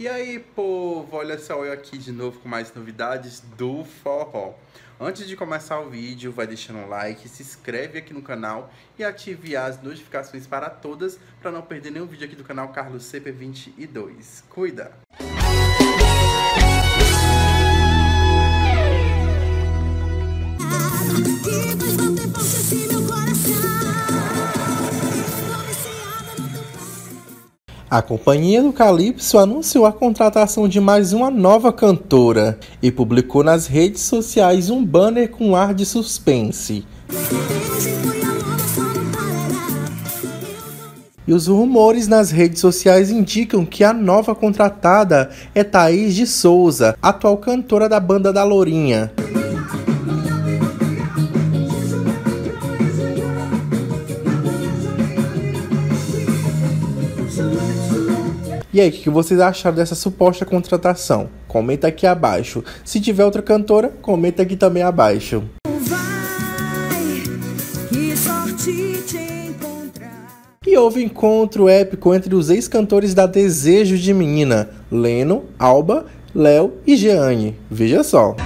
E aí, povo, olha só eu aqui de novo com mais novidades do forró. Antes de começar o vídeo, vai deixando um like, se inscreve aqui no canal e ative as notificações para todas para não perder nenhum vídeo aqui do canal Carlos CP22. Cuida! A Companhia do Calypso anunciou a contratação de mais uma nova cantora e publicou nas redes sociais um banner com ar de suspense. E os rumores nas redes sociais indicam que a nova contratada é Thaís de Souza, atual cantora da banda da Lourinha. E aí, o que vocês acharam dessa suposta contratação? Comenta aqui abaixo. Se tiver outra cantora, comenta aqui também abaixo. E houve encontro épico entre os ex-cantores da Desejo de Menina, Leno, Alba, Léo e Jeane. Veja só.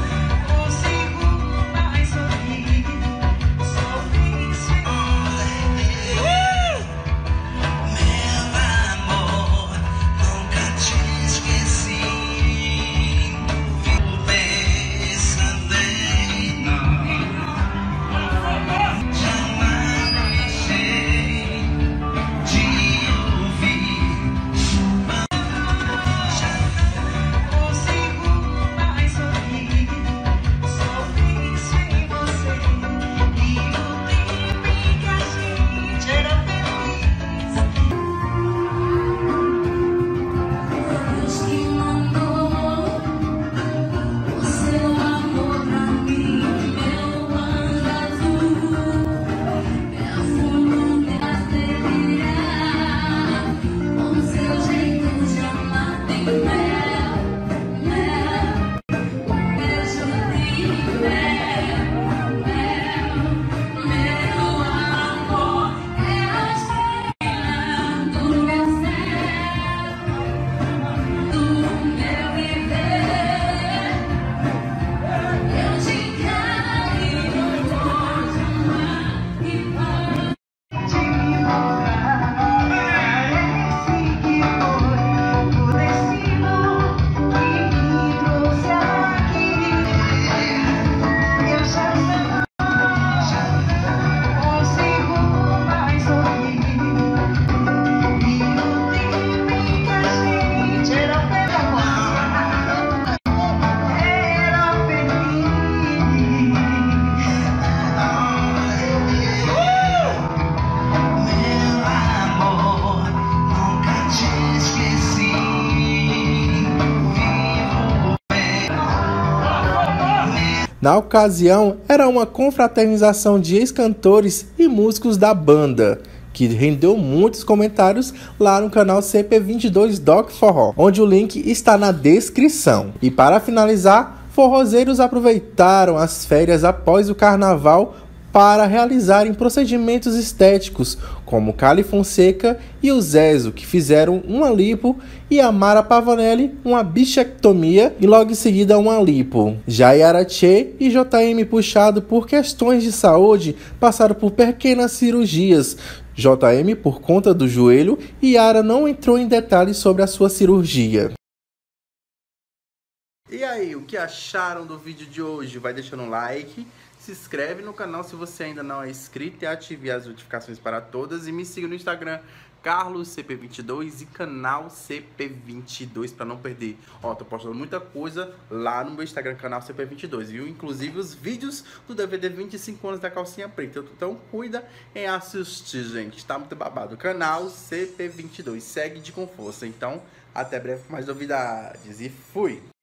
Na ocasião, era uma confraternização de ex-cantores e músicos da banda, que rendeu muitos comentários lá no canal CP22 Doc Forró, onde o link está na descrição. E para finalizar, forrozeiros aproveitaram as férias após o carnaval para realizarem procedimentos estéticos, como Cali Fonseca e o Zezo, que fizeram uma lipo, e a Mara Pavanelli uma bichectomia e logo em seguida uma lipo. Já Yara Che e JM Puxado, por questões de saúde, passaram por pequenas cirurgias, JM por conta do joelho e Yara não entrou em detalhes sobre a sua cirurgia. E aí, o que acharam do vídeo de hoje? Vai deixando um like se inscreve no canal se você ainda não é inscrito e ative as notificações para todas. E me siga no Instagram, CarlosCP22 e canal CP22 para não perder. Ó, tô postando muita coisa lá no meu Instagram, canal CP22, viu? Inclusive os vídeos do DVD 25 anos da calcinha preta. Então cuida em assistir, gente. Tá muito babado. Canal CP22. Segue de com força. Então, até breve com mais novidades. E fui!